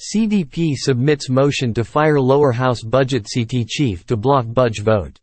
CDP submits motion to fire lower house budget CT chief to block budge vote.